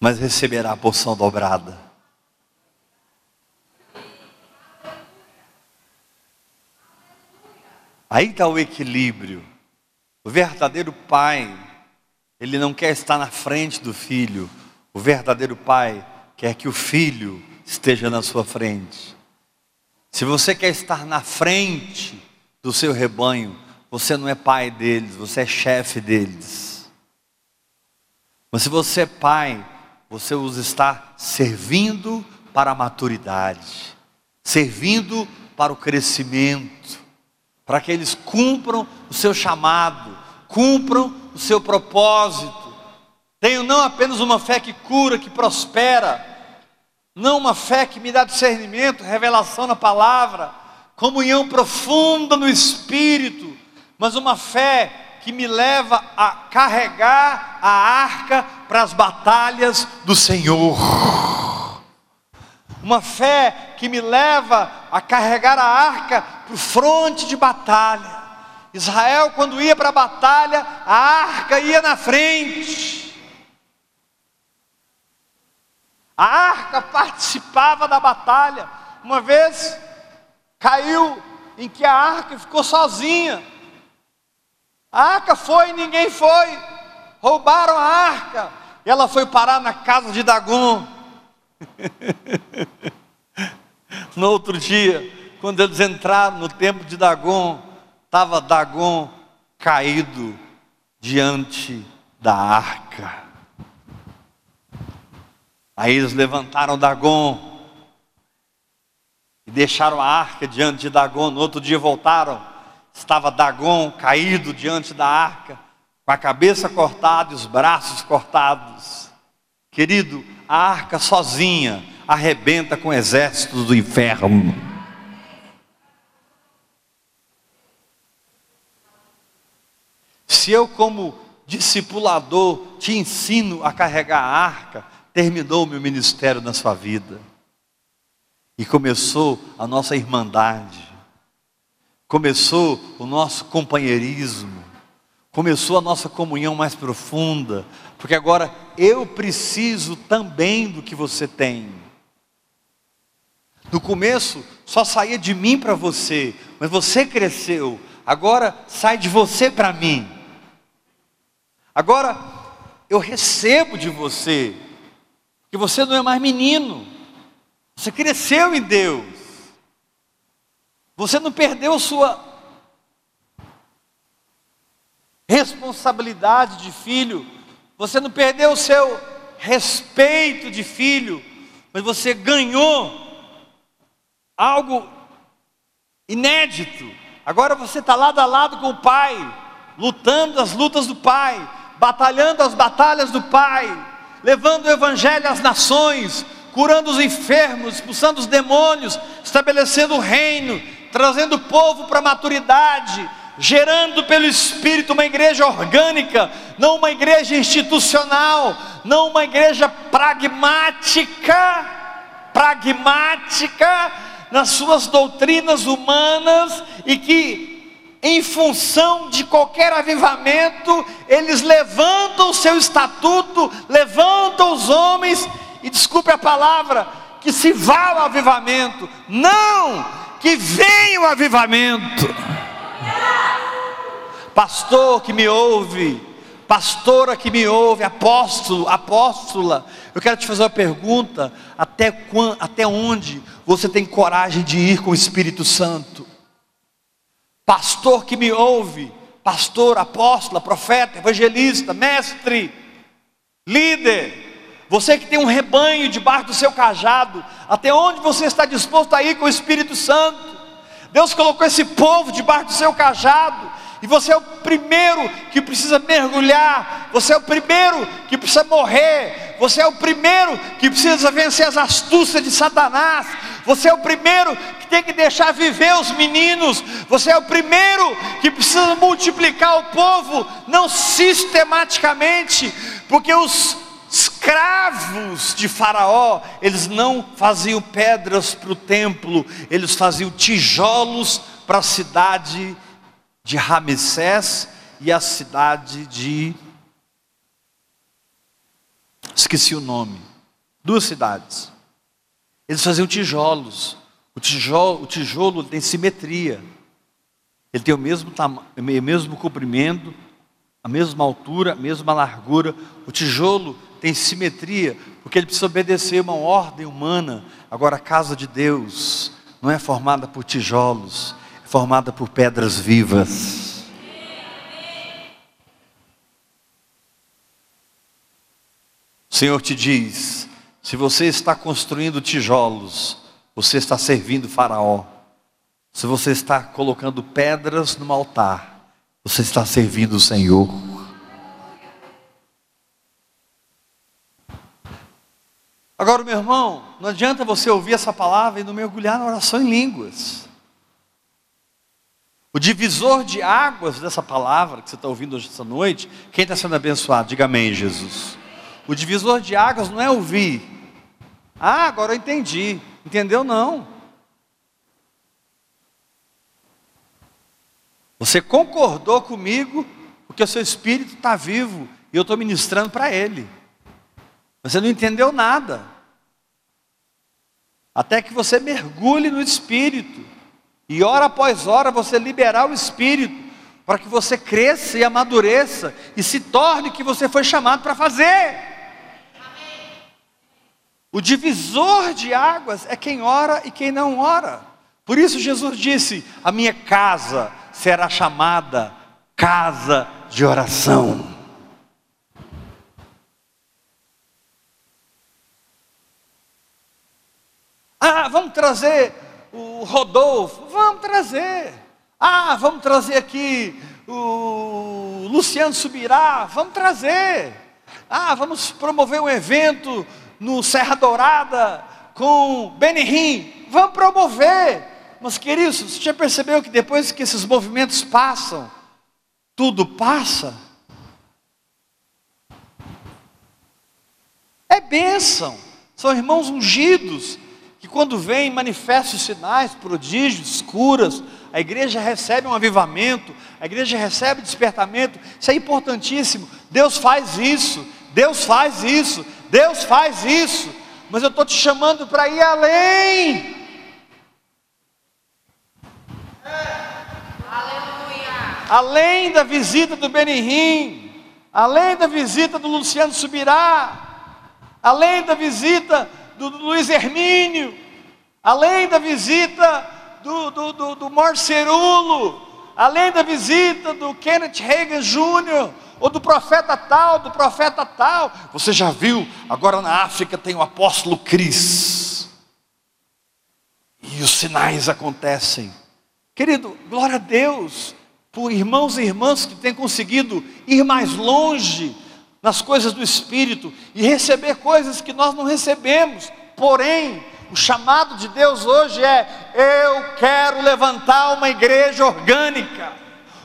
Mas receberá a porção dobrada. Aí está o equilíbrio. O verdadeiro pai ele não quer estar na frente do filho. O verdadeiro pai quer que o filho esteja na sua frente. Se você quer estar na frente do seu rebanho, você não é pai deles, você é chefe deles. Mas se você é pai, você os está servindo para a maturidade, servindo para o crescimento, para que eles cumpram o seu chamado, cumpram o seu propósito. Tenho não apenas uma fé que cura, que prospera, não uma fé que me dá discernimento, revelação na palavra, comunhão profunda no espírito, mas uma fé que me leva a carregar a arca para as batalhas do Senhor. Uma fé que me leva a carregar a arca para o fronte de batalha. Israel, quando ia para a batalha, a arca ia na frente. A arca participava da batalha. Uma vez caiu em que a arca ficou sozinha. A arca foi e ninguém foi. Roubaram a arca. E ela foi parar na casa de Dagom. *laughs* no outro dia, quando eles entraram no templo de Dagom, estava Dagon caído diante da arca. Aí eles levantaram Dagon e deixaram a arca diante de Dagon. No outro dia voltaram, estava Dagon caído diante da arca, com a cabeça cortada e os braços cortados. Querido, a arca sozinha arrebenta com exércitos do inferno. Se eu, como discipulador, te ensino a carregar a arca, terminou o meu ministério na sua vida. E começou a nossa irmandade, começou o nosso companheirismo, começou a nossa comunhão mais profunda, porque agora eu preciso também do que você tem. No começo só saía de mim para você, mas você cresceu, agora sai de você para mim. Agora, eu recebo de você, que você não é mais menino, você cresceu em Deus, você não perdeu sua responsabilidade de filho, você não perdeu o seu respeito de filho, mas você ganhou algo inédito. Agora você está lado a lado com o Pai, lutando as lutas do Pai batalhando as batalhas do Pai, levando o Evangelho às nações, curando os enfermos, expulsando os demônios, estabelecendo o reino, trazendo o povo para a maturidade, gerando pelo Espírito uma igreja orgânica, não uma igreja institucional, não uma igreja pragmática, pragmática nas suas doutrinas humanas e que em função de qualquer avivamento, eles levantam o seu estatuto, levantam os homens, e desculpe a palavra, que se vá o avivamento, não, que venha o avivamento. pastor que me ouve, pastora que me ouve, apóstolo, apóstola, eu quero te fazer uma pergunta: até, quando, até onde você tem coragem de ir com o Espírito Santo? Pastor que me ouve, pastor, apóstola, profeta, evangelista, mestre, líder, você que tem um rebanho debaixo do seu cajado, até onde você está disposto a ir com o Espírito Santo? Deus colocou esse povo debaixo do seu cajado, e você é o primeiro que precisa mergulhar, você é o primeiro que precisa morrer, você é o primeiro que precisa vencer as astúcias de Satanás, você é o primeiro que tem que deixar viver os meninos, você é o primeiro que precisa multiplicar o povo, não sistematicamente, porque os escravos de Faraó, eles não faziam pedras para o templo, eles faziam tijolos para a cidade de Ramsés e a cidade de. Esqueci o nome. Duas cidades. Eles faziam tijolos. O tijolo, o tijolo tem simetria. Ele tem o mesmo, tamanho, o mesmo comprimento, a mesma altura, a mesma largura. O tijolo tem simetria, porque ele precisa obedecer uma ordem humana. Agora, a casa de Deus não é formada por tijolos, formada por pedras vivas. O Senhor te diz: se você está construindo tijolos, você está servindo Faraó. Se você está colocando pedras no altar, você está servindo o Senhor. Agora, meu irmão, não adianta você ouvir essa palavra e não mergulhar na oração em línguas. O divisor de águas dessa palavra que você está ouvindo hoje essa noite, quem está sendo abençoado? Diga amém, Jesus. O divisor de águas não é ouvir. Ah, agora eu entendi. Entendeu? Não. Você concordou comigo, porque o seu espírito está vivo e eu estou ministrando para ele. Você não entendeu nada. Até que você mergulhe no espírito. E hora após hora você liberar o Espírito, para que você cresça e amadureça e se torne o que você foi chamado para fazer. O divisor de águas é quem ora e quem não ora. Por isso Jesus disse: A minha casa será chamada casa de oração. Ah, vamos trazer o Rodolfo, vamos trazer. Ah, vamos trazer aqui o Luciano Subirá, vamos trazer. Ah, vamos promover um evento no Serra Dourada com Benihim, vamos promover. Mas queridos, você já percebeu que depois que esses movimentos passam, tudo passa? É bênção, são irmãos ungidos, que quando vem manifestam sinais, prodígios, curas, a igreja recebe um avivamento, a igreja recebe despertamento, isso é importantíssimo. Deus faz isso, Deus faz isso, Deus faz isso, mas eu estou te chamando para ir além. Além da visita do Benihim, além da visita do Luciano Subirá, além da visita do, do Luiz Hermínio, além da visita do, do, do, do além da visita do Kenneth Reagan Jr., ou do profeta tal, do profeta tal. Você já viu, agora na África tem o apóstolo Cris. E os sinais acontecem. Querido, glória a Deus por irmãos e irmãs que têm conseguido ir mais longe nas coisas do Espírito e receber coisas que nós não recebemos. Porém, o chamado de Deus hoje é: eu quero levantar uma igreja orgânica,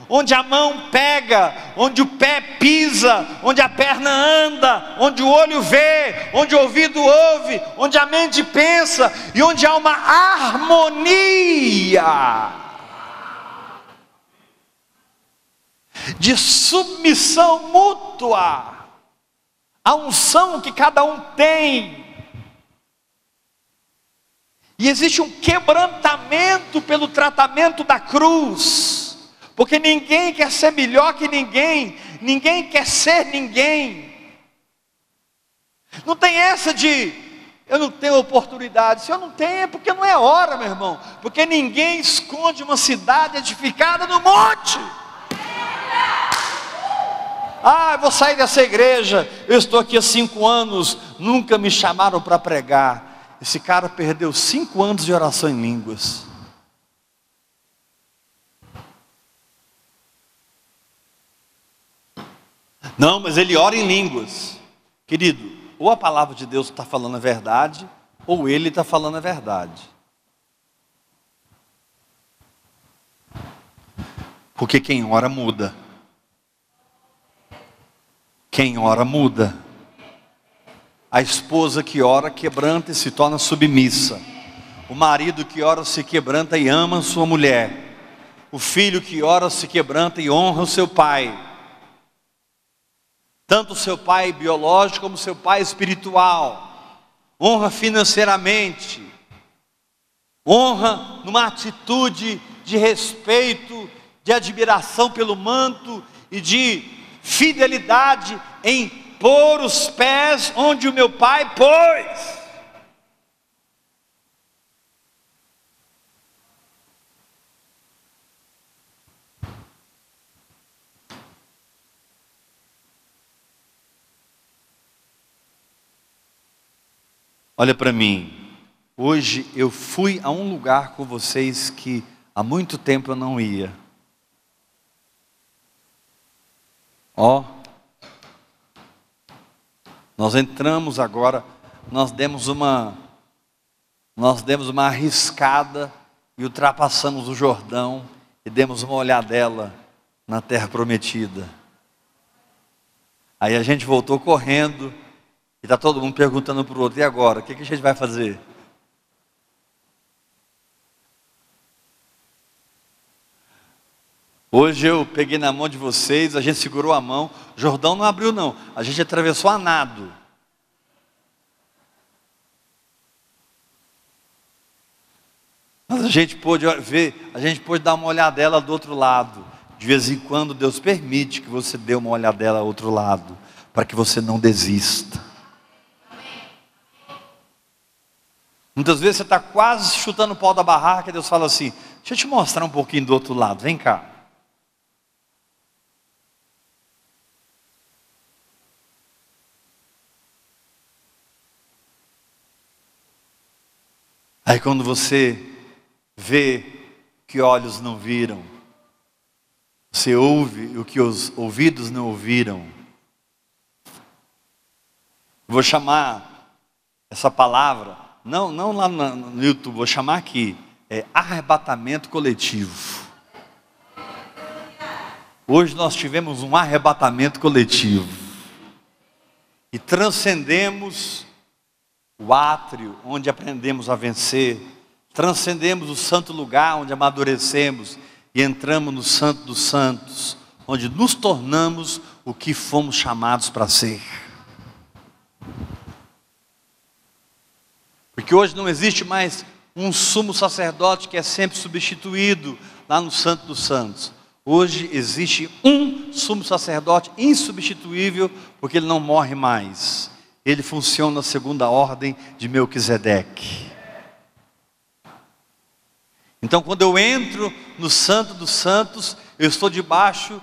onde a mão pega, onde o pé pisa, onde a perna anda, onde o olho vê, onde o ouvido ouve, onde a mente pensa e onde há uma harmonia. De submissão mútua a unção que cada um tem. E existe um quebrantamento pelo tratamento da cruz, Porque ninguém quer ser melhor que ninguém, ninguém quer ser ninguém. Não tem essa de eu não tenho oportunidade. Se eu não tenho, é porque não é hora, meu irmão. Porque ninguém esconde uma cidade edificada no monte. Ah, eu vou sair dessa igreja. Eu estou aqui há cinco anos, nunca me chamaram para pregar. Esse cara perdeu cinco anos de oração em línguas. Não, mas ele ora em línguas. Querido, ou a palavra de Deus está falando a verdade, ou ele está falando a verdade. Porque quem ora muda. Quem ora muda. A esposa que ora quebranta e se torna submissa. O marido que ora se quebranta e ama sua mulher. O filho que ora se quebranta e honra o seu pai tanto seu pai biológico como seu pai espiritual, honra financeiramente, honra numa atitude de respeito, de admiração pelo manto e de fidelidade em pôr os pés onde o meu pai pôs. Olha para mim, hoje eu fui a um lugar com vocês que há muito tempo eu não ia. Ó, nós entramos agora, nós demos uma, nós demos uma arriscada e ultrapassamos o Jordão e demos uma olhadela na terra prometida. Aí a gente voltou correndo e está todo mundo perguntando para o outro: e agora? O que, que a gente vai fazer? Hoje eu peguei na mão de vocês, a gente segurou a mão. Jordão não abriu, não. A gente atravessou a nado. Mas a gente pôde ver, a gente pôde dar uma olhadela do outro lado. De vez em quando Deus permite que você dê uma olhadela ao outro lado, para que você não desista. Muitas vezes você está quase chutando o pau da barraca e Deus fala assim: Deixa eu te mostrar um pouquinho do outro lado, vem cá. Aí quando você vê que olhos não viram, você ouve o que os ouvidos não ouviram. Vou chamar essa palavra não, não lá no YouTube, vou chamar aqui, é arrebatamento coletivo. Hoje nós tivemos um arrebatamento coletivo e transcendemos o átrio onde aprendemos a vencer, transcendemos o santo lugar onde amadurecemos e entramos no Santo dos Santos, onde nos tornamos o que fomos chamados para ser. Porque hoje não existe mais um sumo sacerdote que é sempre substituído lá no Santo dos Santos. Hoje existe um sumo sacerdote insubstituível, porque ele não morre mais. Ele funciona na segunda ordem de Melquisedeque. Então, quando eu entro no Santo dos Santos, eu estou debaixo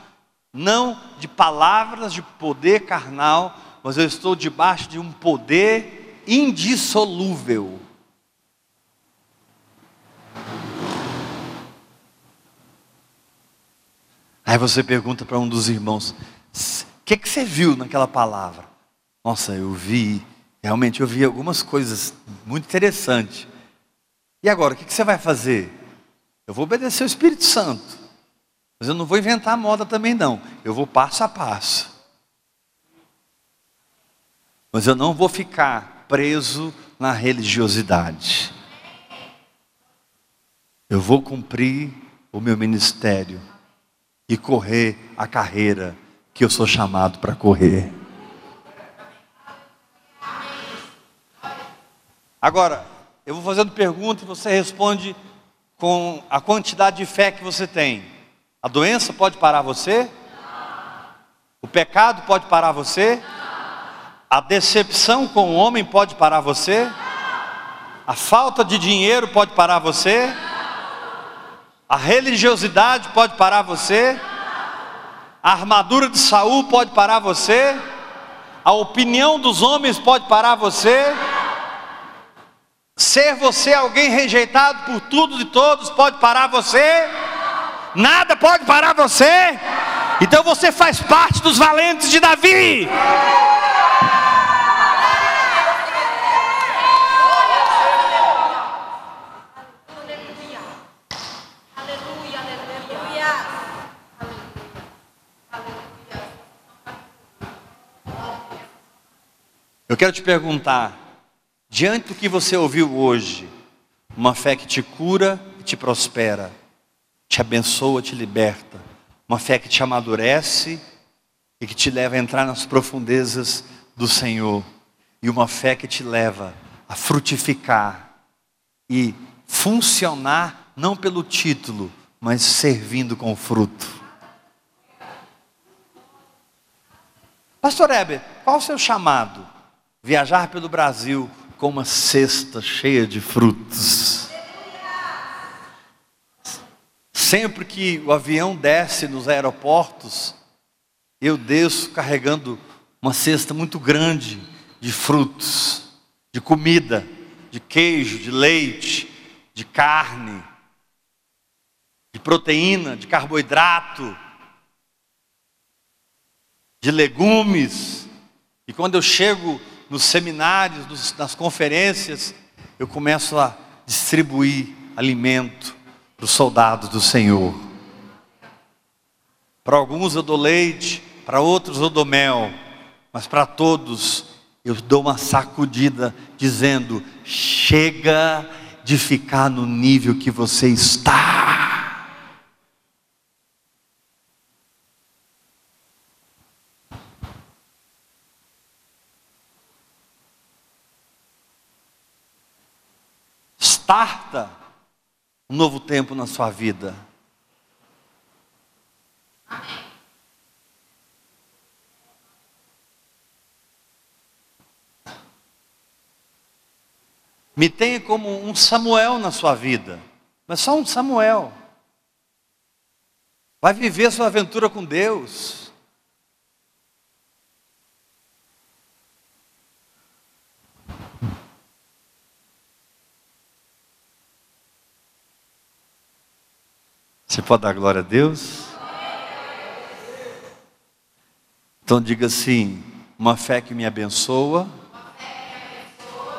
não de palavras de poder carnal, mas eu estou debaixo de um poder indissolúvel. Aí você pergunta para um dos irmãos: o que, que você viu naquela palavra? Nossa, eu vi, realmente eu vi algumas coisas muito interessantes. E agora, o que, você vai fazer? Eu vou obedecer o Espírito Santo. Mas eu não vou inventar moda também, não. Eu vou passo a passo. Mas eu não vou ficar preso na religiosidade. Eu vou cumprir o meu ministério e correr a carreira que eu sou chamado para correr. Agora, eu vou fazendo pergunta e você responde com a quantidade de fé que você tem. A doença pode parar você? O pecado pode parar você? A decepção com o homem pode parar você? A falta de dinheiro pode parar você? A religiosidade pode parar você? A armadura de Saul pode parar você? A opinião dos homens pode parar você? Ser você alguém rejeitado por tudo e todos pode parar você? Nada pode parar você? Então você faz parte dos valentes de Davi. Eu quero te perguntar, diante do que você ouviu hoje, uma fé que te cura e te prospera, te abençoa, te liberta, uma fé que te amadurece e que te leva a entrar nas profundezas do Senhor, e uma fé que te leva a frutificar e funcionar não pelo título, mas servindo com fruto. Pastor Heber, qual o seu chamado? viajar pelo Brasil com uma cesta cheia de frutos. Sempre que o avião desce nos aeroportos, eu desço carregando uma cesta muito grande de frutos, de comida, de queijo, de leite, de carne, de proteína, de carboidrato, de legumes. E quando eu chego nos seminários, nos, nas conferências, eu começo a distribuir alimento para os soldados do Senhor. Para alguns eu dou leite, para outros eu dou mel, mas para todos eu dou uma sacudida dizendo: chega de ficar no nível que você está. Starta um novo tempo na sua vida. Me tenha como um Samuel na sua vida, mas só um Samuel. Vai viver sua aventura com Deus. Você pode dar glória a Deus? Então diga assim: uma fé que me abençoa,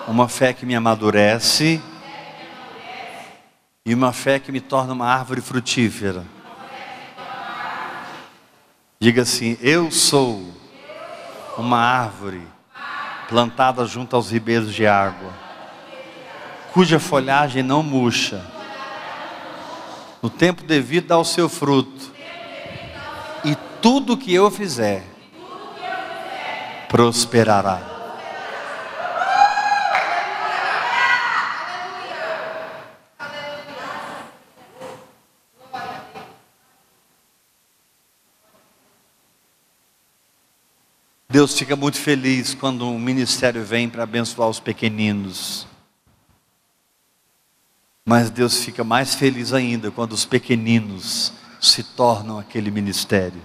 uma fé que me amadurece, e uma fé que me torna uma árvore frutífera. Diga assim: eu sou uma árvore plantada junto aos ribeiros de água, cuja folhagem não murcha no tempo devido dá o seu fruto. E tudo que eu fizer prosperará. Deus fica muito feliz quando um ministério vem para abençoar os pequeninos. Mas Deus fica mais feliz ainda quando os pequeninos se tornam aquele ministério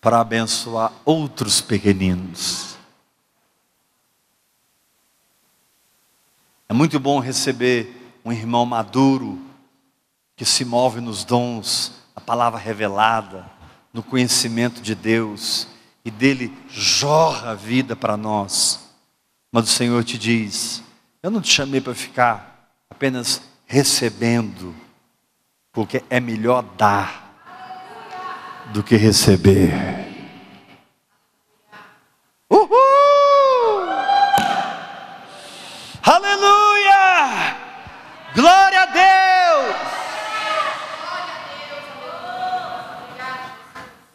para abençoar outros pequeninos. É muito bom receber um irmão maduro que se move nos dons, a palavra revelada, no conhecimento de Deus e dele jorra a vida para nós. Mas o Senhor te diz: eu não te chamei para ficar apenas recebendo, porque é melhor dar do que receber. Uhul! Aleluia! Glória a Deus!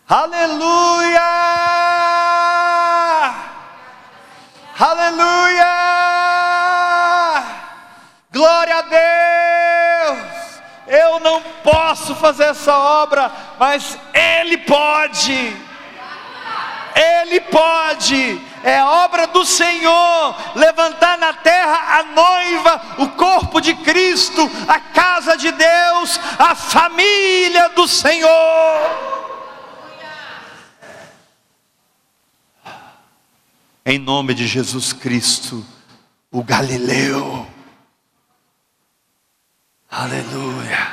Aleluia! Aleluia! Glória a Deus! Eu não posso fazer essa obra, mas Ele pode. Ele pode, é obra do Senhor, levantar na terra a noiva, o corpo de Cristo, a casa de Deus, a família do Senhor. Em nome de Jesus Cristo, o Galileu. Aleluia.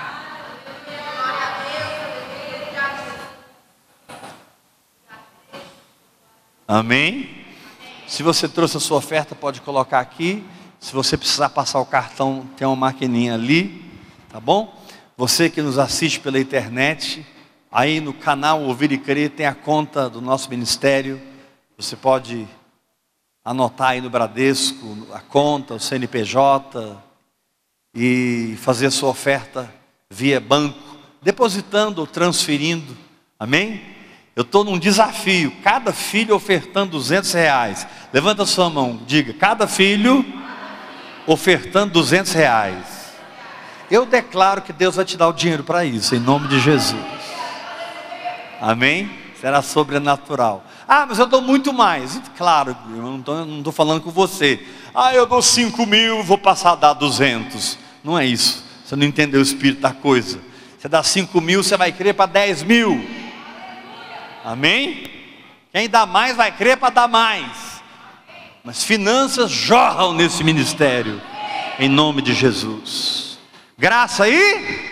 Amém? Se você trouxe a sua oferta, pode colocar aqui. Se você precisar passar o cartão, tem uma maquininha ali, tá bom? Você que nos assiste pela internet, aí no canal Ouvir e Crer tem a conta do nosso ministério. Você pode anotar aí no Bradesco a conta, o CNPJ e fazer a sua oferta via banco, depositando ou transferindo. Amém? Eu estou num desafio, cada filho ofertando 200 reais. Levanta a sua mão, diga, cada filho ofertando 200 reais. Eu declaro que Deus vai te dar o dinheiro para isso, em nome de Jesus. Amém? Será sobrenatural. Ah, mas eu dou muito mais. Claro, eu não estou falando com você. Ah, eu dou 5 mil, vou passar a dar 200. Não é isso. Você não entendeu o espírito da coisa. Você dá 5 mil, você vai crer para 10 mil. Amém? Quem dá mais vai crer para dar mais. Mas finanças jorram nesse ministério. Em nome de Jesus. Graça aí?